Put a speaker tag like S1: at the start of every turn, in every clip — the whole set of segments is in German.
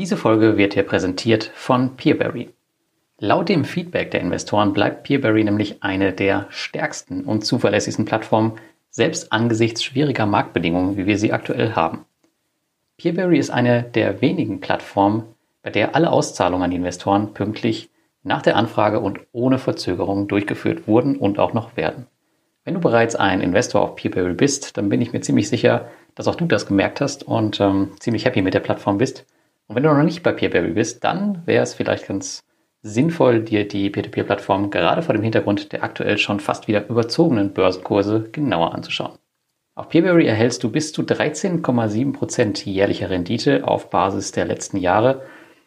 S1: Diese Folge wird hier präsentiert von Peerberry. Laut dem Feedback der Investoren bleibt Peerberry nämlich eine der stärksten und zuverlässigsten Plattformen, selbst angesichts schwieriger Marktbedingungen, wie wir sie aktuell haben. Peerberry ist eine der wenigen Plattformen, bei der alle Auszahlungen an die Investoren pünktlich nach der Anfrage und ohne Verzögerung durchgeführt wurden und auch noch werden. Wenn du bereits ein Investor auf Peerberry bist, dann bin ich mir ziemlich sicher, dass auch du das gemerkt hast und ähm, ziemlich happy mit der Plattform bist. Und wenn du noch nicht bei Peerberry bist, dann wäre es vielleicht ganz sinnvoll, dir die Peer-to-Peer-Plattform gerade vor dem Hintergrund der aktuell schon fast wieder überzogenen Börsenkurse genauer anzuschauen. Auf Peerberry erhältst du bis zu 13,7% jährliche Rendite auf Basis der letzten Jahre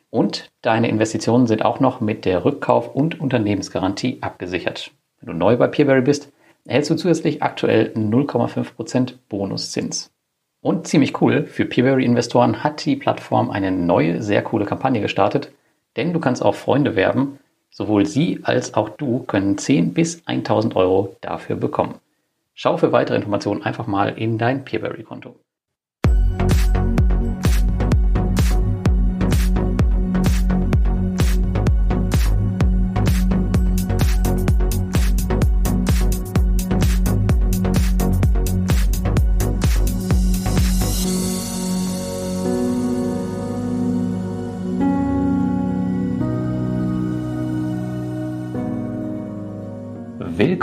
S1: und deine Investitionen sind auch noch mit der Rückkauf- und Unternehmensgarantie abgesichert. Wenn du neu bei Peerberry bist, erhältst du zusätzlich aktuell 0,5% Bonuszins. Und ziemlich cool, für Peerberry-Investoren hat die Plattform eine neue, sehr coole Kampagne gestartet, denn du kannst auch Freunde werben. Sowohl sie als auch du können 10 bis 1000 Euro dafür bekommen. Schau für weitere Informationen einfach mal in dein Peerberry-Konto.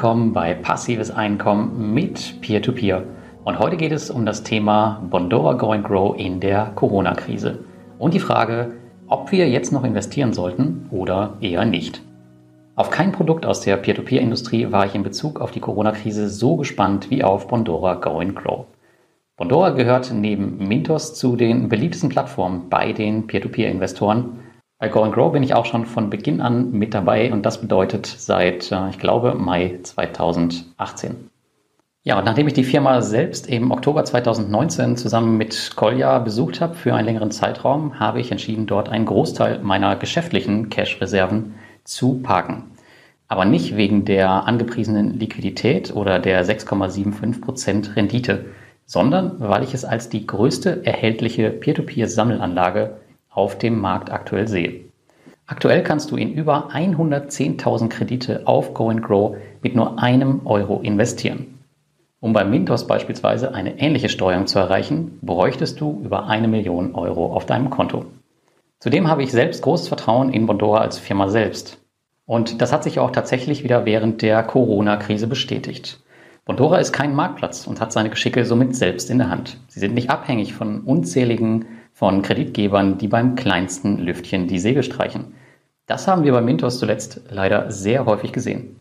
S1: Willkommen bei Passives Einkommen mit Peer-to-Peer. -Peer. Und heute geht es um das Thema Bondora Go and Grow in der Corona-Krise und die Frage, ob wir jetzt noch investieren sollten oder eher nicht. Auf kein Produkt aus der Peer-to-Peer-Industrie war ich in Bezug auf die Corona-Krise so gespannt wie auf Bondora Go and Grow. Bondora gehört neben Mintos zu den beliebtesten Plattformen bei den Peer-to-Peer-Investoren bei Go and Grow bin ich auch schon von Beginn an mit dabei und das bedeutet seit, äh, ich glaube, Mai 2018. Ja, und nachdem ich die Firma selbst im Oktober 2019 zusammen mit Kolja besucht habe für einen längeren Zeitraum, habe ich entschieden, dort einen Großteil meiner geschäftlichen Cash-Reserven zu parken. Aber nicht wegen der angepriesenen Liquidität oder der 6,75% Rendite, sondern weil ich es als die größte erhältliche Peer-to-Peer-Sammelanlage auf dem Markt aktuell sehe. Aktuell kannst du in über 110.000 Kredite auf Go and Grow mit nur einem Euro investieren. Um bei Mintos beispielsweise eine ähnliche Steuerung zu erreichen, bräuchtest du über eine Million Euro auf deinem Konto. Zudem habe ich selbst großes Vertrauen in Bondora als Firma selbst. Und das hat sich auch tatsächlich wieder während der Corona-Krise bestätigt. Bondora ist kein Marktplatz und hat seine Geschicke somit selbst in der Hand. Sie sind nicht abhängig von unzähligen von Kreditgebern, die beim kleinsten Lüftchen die Segel streichen. Das haben wir bei Mintos zuletzt leider sehr häufig gesehen.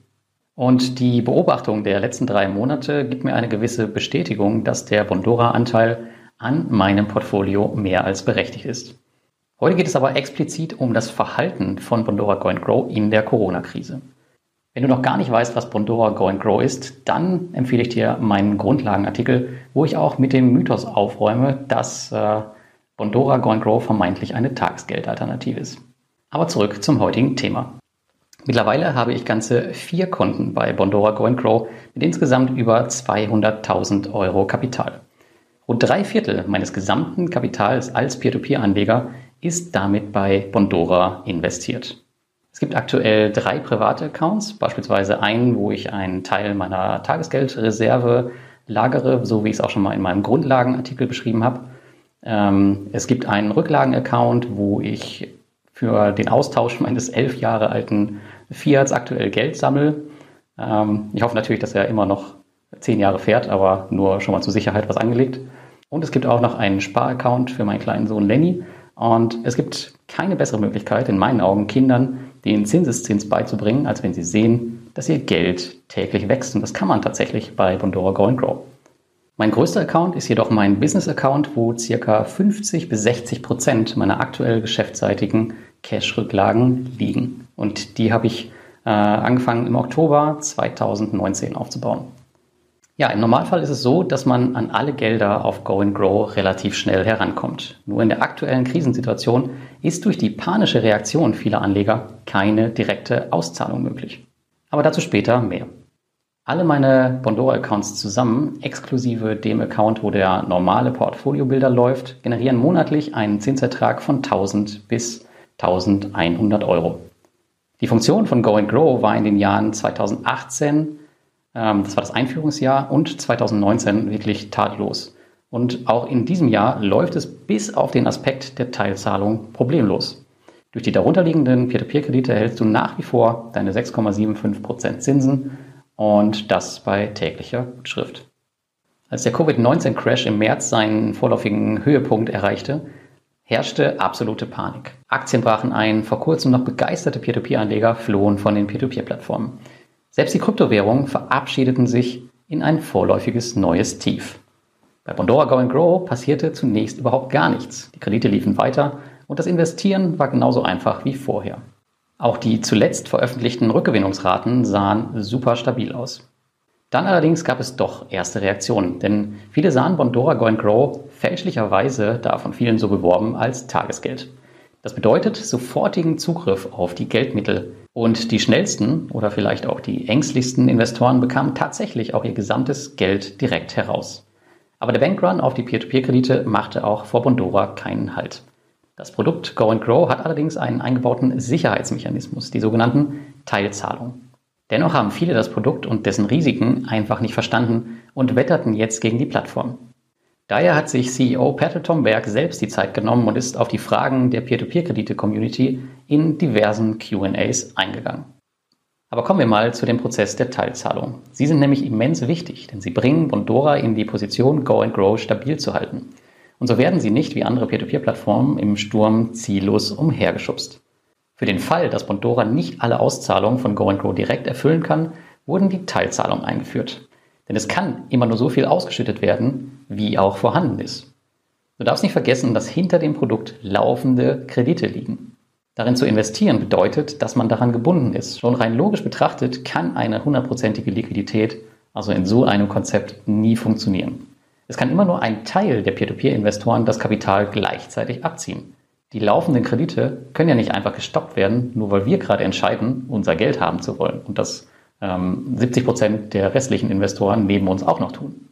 S1: Und die Beobachtung der letzten drei Monate gibt mir eine gewisse Bestätigung, dass der Bondora-Anteil an meinem Portfolio mehr als berechtigt ist. Heute geht es aber explizit um das Verhalten von Bondora Go Grow in der Corona-Krise. Wenn du noch gar nicht weißt, was Bondora Go Grow ist, dann empfehle ich dir meinen Grundlagenartikel, wo ich auch mit dem Mythos aufräume, dass äh, Bondora Go Grow vermeintlich eine Tagesgeldalternative ist. Aber zurück zum heutigen Thema. Mittlerweile habe ich ganze vier Konten bei Bondora Go Grow mit insgesamt über 200.000 Euro Kapital. Rund drei Viertel meines gesamten Kapitals als Peer-to-Peer-Anleger ist damit bei Bondora investiert. Es gibt aktuell drei private Accounts, beispielsweise einen, wo ich einen Teil meiner Tagesgeldreserve lagere, so wie ich es auch schon mal in meinem Grundlagenartikel beschrieben habe. Ähm, es gibt einen Rücklagen-Account, wo ich für den Austausch meines elf Jahre alten Fiats aktuell Geld sammle. Ähm, ich hoffe natürlich, dass er immer noch zehn Jahre fährt, aber nur schon mal zur Sicherheit was angelegt. Und es gibt auch noch einen Sparaccount für meinen kleinen Sohn Lenny. Und es gibt keine bessere Möglichkeit, in meinen Augen, Kindern den Zinseszins beizubringen, als wenn sie sehen, dass ihr Geld täglich wächst. Und das kann man tatsächlich bei Bondora Go Grow. Mein größter Account ist jedoch mein Business-Account, wo circa 50 bis 60 Prozent meiner aktuell geschäftsseitigen Cash-Rücklagen liegen. Und die habe ich äh, angefangen im Oktober 2019 aufzubauen. Ja, im Normalfall ist es so, dass man an alle Gelder auf Go and Grow relativ schnell herankommt. Nur in der aktuellen Krisensituation ist durch die panische Reaktion vieler Anleger keine direkte Auszahlung möglich. Aber dazu später mehr. Alle meine Bondora-Accounts zusammen, exklusive dem Account, wo der normale Portfolio-Bilder läuft, generieren monatlich einen Zinsertrag von 1000 bis 1100 Euro. Die Funktion von Go and Grow war in den Jahren 2018, ähm, das war das Einführungsjahr, und 2019 wirklich tadellos. Und auch in diesem Jahr läuft es bis auf den Aspekt der Teilzahlung problemlos. Durch die darunterliegenden Peer-to-Peer-Kredite erhältst du nach wie vor deine 6,75% Zinsen und das bei täglicher Gutschrift. Als der Covid-19-Crash im März seinen vorläufigen Höhepunkt erreichte, herrschte absolute Panik. Aktien brachen ein, vor kurzem noch begeisterte Peer-to-Peer-Anleger flohen von den Peer-to-Peer-Plattformen. Selbst die Kryptowährungen verabschiedeten sich in ein vorläufiges neues Tief. Bei Bondora Go and Grow passierte zunächst überhaupt gar nichts. Die Kredite liefen weiter und das Investieren war genauso einfach wie vorher. Auch die zuletzt veröffentlichten Rückgewinnungsraten sahen super stabil aus. Dann allerdings gab es doch erste Reaktionen, denn viele sahen Bondora Go Grow fälschlicherweise, da von vielen so beworben, als Tagesgeld. Das bedeutet sofortigen Zugriff auf die Geldmittel. Und die schnellsten oder vielleicht auch die ängstlichsten Investoren bekamen tatsächlich auch ihr gesamtes Geld direkt heraus. Aber der Bankrun auf die Peer-to-Peer-Kredite machte auch vor Bondora keinen Halt. Das Produkt Go and Grow hat allerdings einen eingebauten Sicherheitsmechanismus, die sogenannten Teilzahlungen. Dennoch haben viele das Produkt und dessen Risiken einfach nicht verstanden und wetterten jetzt gegen die Plattform. Daher hat sich CEO Patrick Tomberg selbst die Zeit genommen und ist auf die Fragen der Peer-to-Peer-Kredite-Community in diversen QAs eingegangen. Aber kommen wir mal zu dem Prozess der Teilzahlung. Sie sind nämlich immens wichtig, denn sie bringen Bondora in die Position, Go and Grow stabil zu halten. Und so werden sie nicht wie andere Peer-to-Peer-Plattformen im Sturm ziellos umhergeschubst. Für den Fall, dass Bondora nicht alle Auszahlungen von Go Grow direkt erfüllen kann, wurden die Teilzahlungen eingeführt. Denn es kann immer nur so viel ausgeschüttet werden, wie auch vorhanden ist. Du darfst nicht vergessen, dass hinter dem Produkt laufende Kredite liegen. Darin zu investieren bedeutet, dass man daran gebunden ist. Schon rein logisch betrachtet kann eine hundertprozentige Liquidität, also in so einem Konzept, nie funktionieren. Es kann immer nur ein Teil der Peer-to-Peer-Investoren das Kapital gleichzeitig abziehen. Die laufenden Kredite können ja nicht einfach gestoppt werden, nur weil wir gerade entscheiden, unser Geld haben zu wollen und das ähm, 70 Prozent der restlichen Investoren neben uns auch noch tun.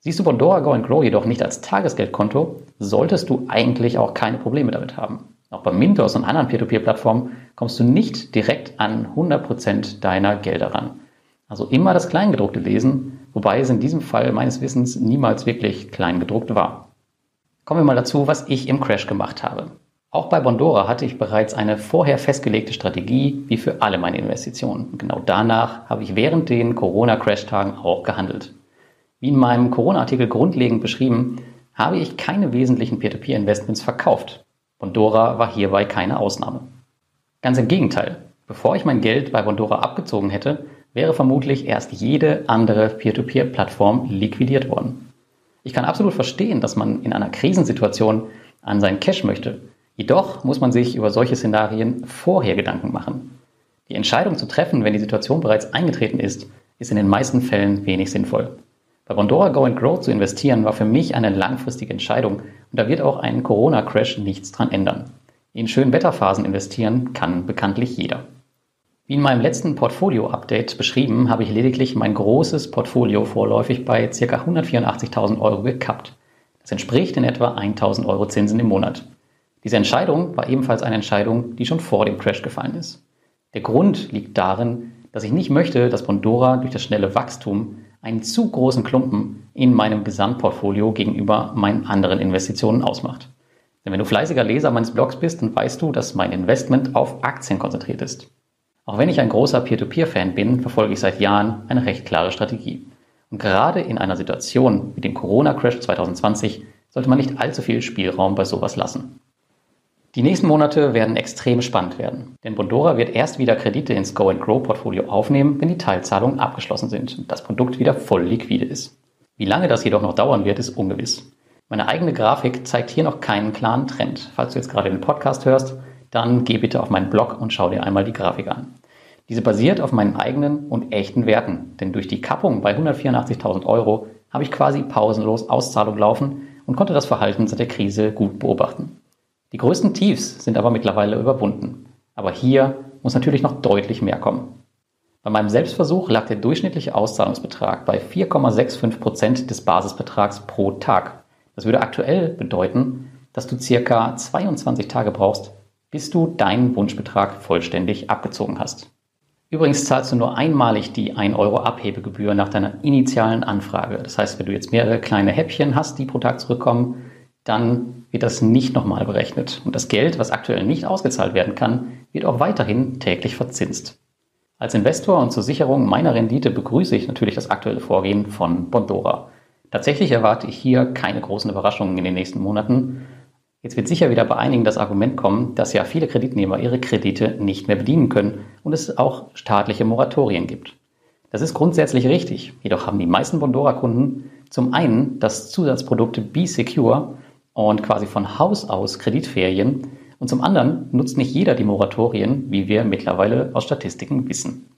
S1: Siehst du Bondora Go and Grow jedoch nicht als Tagesgeldkonto, solltest du eigentlich auch keine Probleme damit haben. Auch bei Mintos und anderen Peer-to-Peer-Plattformen kommst du nicht direkt an 100 Prozent deiner Gelder ran. Also immer das Kleingedruckte lesen, wobei es in diesem Fall meines Wissens niemals wirklich Kleingedruckt war. Kommen wir mal dazu, was ich im Crash gemacht habe. Auch bei Bondora hatte ich bereits eine vorher festgelegte Strategie, wie für alle meine Investitionen. Und genau danach habe ich während den Corona-Crash-Tagen auch gehandelt. Wie in meinem Corona-Artikel grundlegend beschrieben, habe ich keine wesentlichen Peer-to-Peer-Investments verkauft. Bondora war hierbei keine Ausnahme. Ganz im Gegenteil. Bevor ich mein Geld bei Bondora abgezogen hätte, wäre vermutlich erst jede andere Peer-to-Peer-Plattform liquidiert worden. Ich kann absolut verstehen, dass man in einer Krisensituation an sein Cash möchte. Jedoch muss man sich über solche Szenarien vorher Gedanken machen. Die Entscheidung zu treffen, wenn die Situation bereits eingetreten ist, ist in den meisten Fällen wenig sinnvoll. Bei Bondora Go and Grow zu investieren war für mich eine langfristige Entscheidung und da wird auch ein Corona-Crash nichts dran ändern. In schönen Wetterphasen investieren kann bekanntlich jeder. Wie in meinem letzten Portfolio-Update beschrieben, habe ich lediglich mein großes Portfolio vorläufig bei ca. 184.000 Euro gekappt. Das entspricht in etwa 1.000 Euro Zinsen im Monat. Diese Entscheidung war ebenfalls eine Entscheidung, die schon vor dem Crash gefallen ist. Der Grund liegt darin, dass ich nicht möchte, dass Bondora durch das schnelle Wachstum einen zu großen Klumpen in meinem Gesamtportfolio gegenüber meinen anderen Investitionen ausmacht. Denn wenn du fleißiger Leser meines Blogs bist, dann weißt du, dass mein Investment auf Aktien konzentriert ist. Auch wenn ich ein großer Peer-to-Peer-Fan bin, verfolge ich seit Jahren eine recht klare Strategie. Und gerade in einer Situation wie dem Corona-Crash 2020 sollte man nicht allzu viel Spielraum bei sowas lassen. Die nächsten Monate werden extrem spannend werden, denn Bondora wird erst wieder Kredite ins Go and Grow Portfolio aufnehmen, wenn die Teilzahlungen abgeschlossen sind und das Produkt wieder voll liquide ist. Wie lange das jedoch noch dauern wird, ist ungewiss. Meine eigene Grafik zeigt hier noch keinen klaren Trend. Falls du jetzt gerade den Podcast hörst, dann geh bitte auf meinen Blog und schau dir einmal die Grafik an. Diese basiert auf meinen eigenen und echten Werten, denn durch die Kappung bei 184.000 Euro habe ich quasi pausenlos Auszahlung laufen und konnte das Verhalten seit der Krise gut beobachten. Die größten Tiefs sind aber mittlerweile überwunden. Aber hier muss natürlich noch deutlich mehr kommen. Bei meinem Selbstversuch lag der durchschnittliche Auszahlungsbetrag bei 4,65 Prozent des Basisbetrags pro Tag. Das würde aktuell bedeuten, dass du circa 22 Tage brauchst, bis du deinen Wunschbetrag vollständig abgezogen hast. Übrigens zahlst du nur einmalig die 1 Euro Abhebegebühr nach deiner initialen Anfrage. Das heißt, wenn du jetzt mehrere kleine Häppchen hast, die pro Tag zurückkommen, dann wird das nicht nochmal berechnet. Und das Geld, was aktuell nicht ausgezahlt werden kann, wird auch weiterhin täglich verzinst. Als Investor und zur Sicherung meiner Rendite begrüße ich natürlich das aktuelle Vorgehen von Bondora. Tatsächlich erwarte ich hier keine großen Überraschungen in den nächsten Monaten. Jetzt wird sicher wieder bei einigen das Argument kommen, dass ja viele Kreditnehmer ihre Kredite nicht mehr bedienen können und es auch staatliche Moratorien gibt. Das ist grundsätzlich richtig. Jedoch haben die meisten Bondora-Kunden zum einen das Zusatzprodukt Be Secure und quasi von Haus aus Kreditferien und zum anderen nutzt nicht jeder die Moratorien, wie wir mittlerweile aus Statistiken wissen.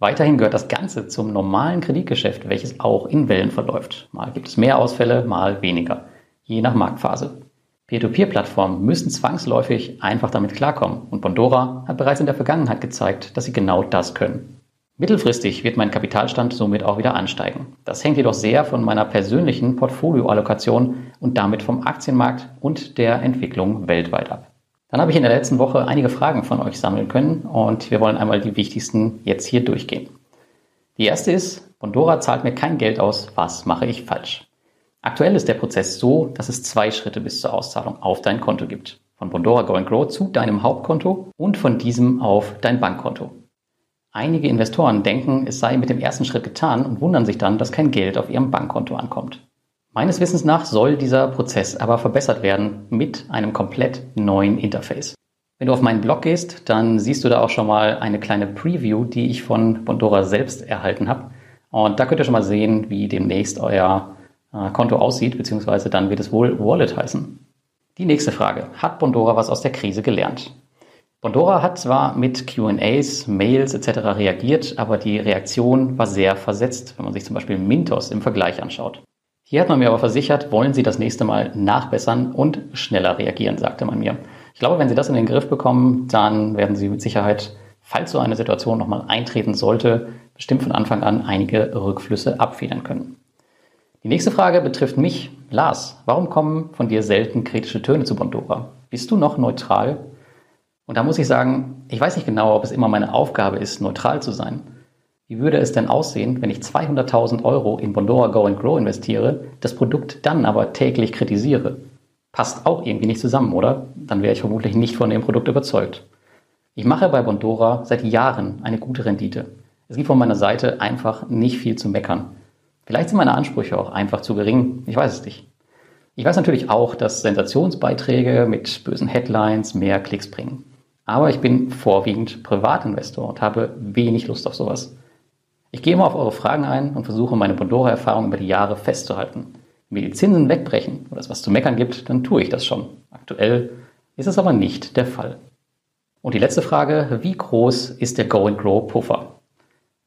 S1: Weiterhin gehört das Ganze zum normalen Kreditgeschäft, welches auch in Wellen verläuft. Mal gibt es mehr Ausfälle, mal weniger, je nach Marktphase. Peer-to-Peer-Plattformen müssen zwangsläufig einfach damit klarkommen und Bondora hat bereits in der Vergangenheit gezeigt, dass sie genau das können. Mittelfristig wird mein Kapitalstand somit auch wieder ansteigen. Das hängt jedoch sehr von meiner persönlichen Portfolioallokation und damit vom Aktienmarkt und der Entwicklung weltweit ab. Dann habe ich in der letzten Woche einige Fragen von euch sammeln können und wir wollen einmal die wichtigsten jetzt hier durchgehen. Die erste ist, Bondora zahlt mir kein Geld aus, was mache ich falsch? Aktuell ist der Prozess so, dass es zwei Schritte bis zur Auszahlung auf dein Konto gibt. Von Bondora Go and Grow zu deinem Hauptkonto und von diesem auf dein Bankkonto. Einige Investoren denken, es sei mit dem ersten Schritt getan und wundern sich dann, dass kein Geld auf ihrem Bankkonto ankommt. Meines Wissens nach soll dieser Prozess aber verbessert werden mit einem komplett neuen Interface. Wenn du auf meinen Blog gehst, dann siehst du da auch schon mal eine kleine Preview, die ich von Bondora selbst erhalten habe. Und da könnt ihr schon mal sehen, wie demnächst euer äh, Konto aussieht, beziehungsweise dann wird es wohl Wallet heißen. Die nächste Frage. Hat Bondora was aus der Krise gelernt? Bondora hat zwar mit QAs, Mails etc. reagiert, aber die Reaktion war sehr versetzt, wenn man sich zum Beispiel Mintos im Vergleich anschaut. Hier hat man mir aber versichert, wollen Sie das nächste Mal nachbessern und schneller reagieren, sagte man mir. Ich glaube, wenn Sie das in den Griff bekommen, dann werden Sie mit Sicherheit, falls so eine Situation nochmal eintreten sollte, bestimmt von Anfang an einige Rückflüsse abfedern können. Die nächste Frage betrifft mich. Lars, warum kommen von dir selten kritische Töne zu Bondora? Bist du noch neutral? Und da muss ich sagen, ich weiß nicht genau, ob es immer meine Aufgabe ist, neutral zu sein. Wie würde es denn aussehen, wenn ich 200.000 Euro in Bondora Go and Grow investiere, das Produkt dann aber täglich kritisiere? Passt auch irgendwie nicht zusammen, oder? Dann wäre ich vermutlich nicht von dem Produkt überzeugt. Ich mache bei Bondora seit Jahren eine gute Rendite. Es gibt von meiner Seite einfach nicht viel zu meckern. Vielleicht sind meine Ansprüche auch einfach zu gering. Ich weiß es nicht. Ich weiß natürlich auch, dass Sensationsbeiträge mit bösen Headlines mehr Klicks bringen. Aber ich bin vorwiegend Privatinvestor und habe wenig Lust auf sowas. Ich gehe immer auf eure Fragen ein und versuche meine Bondora-Erfahrung über die Jahre festzuhalten. Wenn mir die Zinsen wegbrechen oder es was zu meckern gibt, dann tue ich das schon. Aktuell ist es aber nicht der Fall. Und die letzte Frage, wie groß ist der Go and Grow Puffer?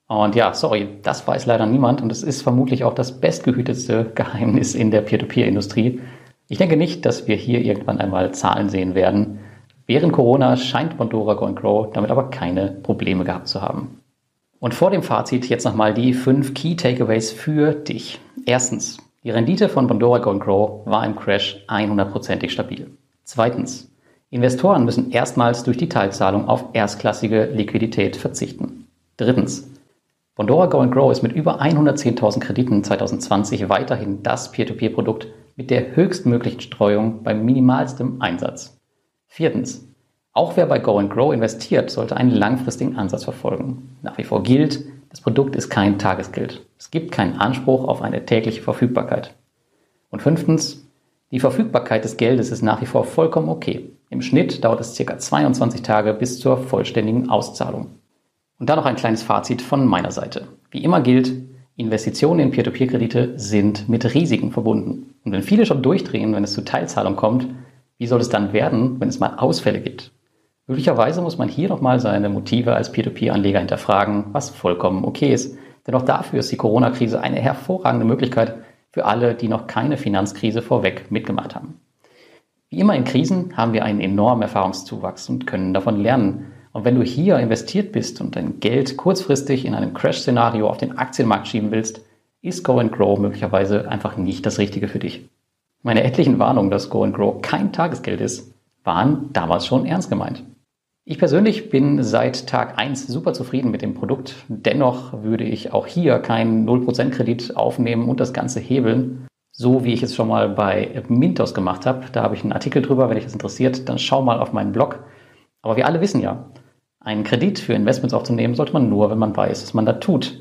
S1: Und ja, sorry, das weiß leider niemand und es ist vermutlich auch das bestgehütetste Geheimnis in der Peer-to-Peer-Industrie. Ich denke nicht, dass wir hier irgendwann einmal Zahlen sehen werden. Während Corona scheint Bondora Go Grow damit aber keine Probleme gehabt zu haben. Und vor dem Fazit jetzt nochmal die fünf Key Takeaways für dich. Erstens, die Rendite von Bondora Go Grow war im Crash 100%ig stabil. Zweitens, Investoren müssen erstmals durch die Teilzahlung auf erstklassige Liquidität verzichten. Drittens, Bondora Go Grow ist mit über 110.000 Krediten 2020 weiterhin das Peer-to-Peer-Produkt mit der höchstmöglichen Streuung beim minimalstem Einsatz. Viertens, auch wer bei Go and Grow investiert, sollte einen langfristigen Ansatz verfolgen. Nach wie vor gilt, das Produkt ist kein Tagesgeld. Es gibt keinen Anspruch auf eine tägliche Verfügbarkeit. Und fünftens, die Verfügbarkeit des Geldes ist nach wie vor vollkommen okay. Im Schnitt dauert es ca. 22 Tage bis zur vollständigen Auszahlung. Und dann noch ein kleines Fazit von meiner Seite. Wie immer gilt, Investitionen in Peer-to-Peer-Kredite sind mit Risiken verbunden. Und wenn viele schon durchdrehen, wenn es zu Teilzahlung kommt, wie soll es dann werden, wenn es mal Ausfälle gibt? Möglicherweise muss man hier nochmal seine Motive als Peer-to-Peer-Anleger hinterfragen, was vollkommen okay ist. Denn auch dafür ist die Corona-Krise eine hervorragende Möglichkeit für alle, die noch keine Finanzkrise vorweg mitgemacht haben. Wie immer in Krisen haben wir einen enormen Erfahrungszuwachs und können davon lernen. Und wenn du hier investiert bist und dein Geld kurzfristig in einem Crash-Szenario auf den Aktienmarkt schieben willst, ist Go and Grow möglicherweise einfach nicht das Richtige für dich. Meine etlichen Warnungen, dass Go and Grow kein Tagesgeld ist, waren damals schon ernst gemeint. Ich persönlich bin seit Tag 1 super zufrieden mit dem Produkt. Dennoch würde ich auch hier keinen 0% Kredit aufnehmen und das Ganze hebeln, so wie ich es schon mal bei Mintos gemacht habe. Da habe ich einen Artikel drüber, wenn dich das interessiert, dann schau mal auf meinen Blog. Aber wir alle wissen ja, einen Kredit für Investments aufzunehmen sollte man nur, wenn man weiß, was man da tut.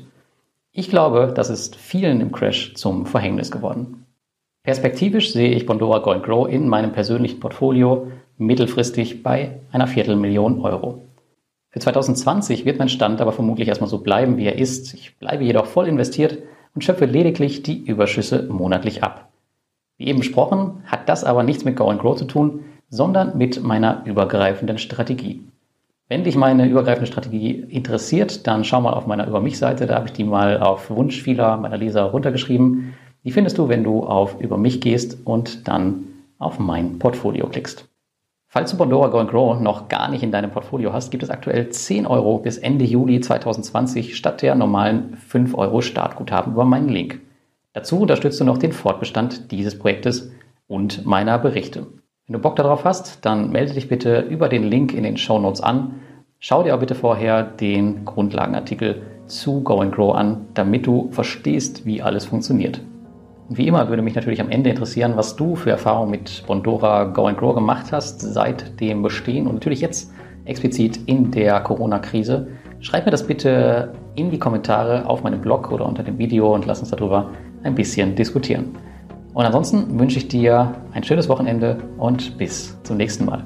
S1: Ich glaube, das ist vielen im Crash zum Verhängnis geworden. Perspektivisch sehe ich Bondora Go Grow in meinem persönlichen Portfolio mittelfristig bei einer Viertelmillion Euro. Für 2020 wird mein Stand aber vermutlich erstmal so bleiben, wie er ist. Ich bleibe jedoch voll investiert und schöpfe lediglich die Überschüsse monatlich ab. Wie eben besprochen, hat das aber nichts mit Go and Grow zu tun, sondern mit meiner übergreifenden Strategie. Wenn dich meine übergreifende Strategie interessiert, dann schau mal auf meiner Über mich Seite, da habe ich die mal auf Wunsch vieler meiner Leser runtergeschrieben. Die findest du, wenn du auf Über mich gehst und dann auf mein Portfolio klickst. Falls du Bondora Go Grow noch gar nicht in deinem Portfolio hast, gibt es aktuell 10 Euro bis Ende Juli 2020 statt der normalen 5 Euro Startguthaben über meinen Link. Dazu unterstützt du noch den Fortbestand dieses Projektes und meiner Berichte. Wenn du Bock darauf hast, dann melde dich bitte über den Link in den Show Notes an. Schau dir auch bitte vorher den Grundlagenartikel zu Go Grow an, damit du verstehst, wie alles funktioniert. Wie immer würde mich natürlich am Ende interessieren, was du für Erfahrungen mit Bondora Go and Grow gemacht hast seit dem Bestehen und natürlich jetzt explizit in der Corona-Krise. Schreib mir das bitte in die Kommentare auf meinem Blog oder unter dem Video und lass uns darüber ein bisschen diskutieren. Und ansonsten wünsche ich dir ein schönes Wochenende und bis zum nächsten Mal.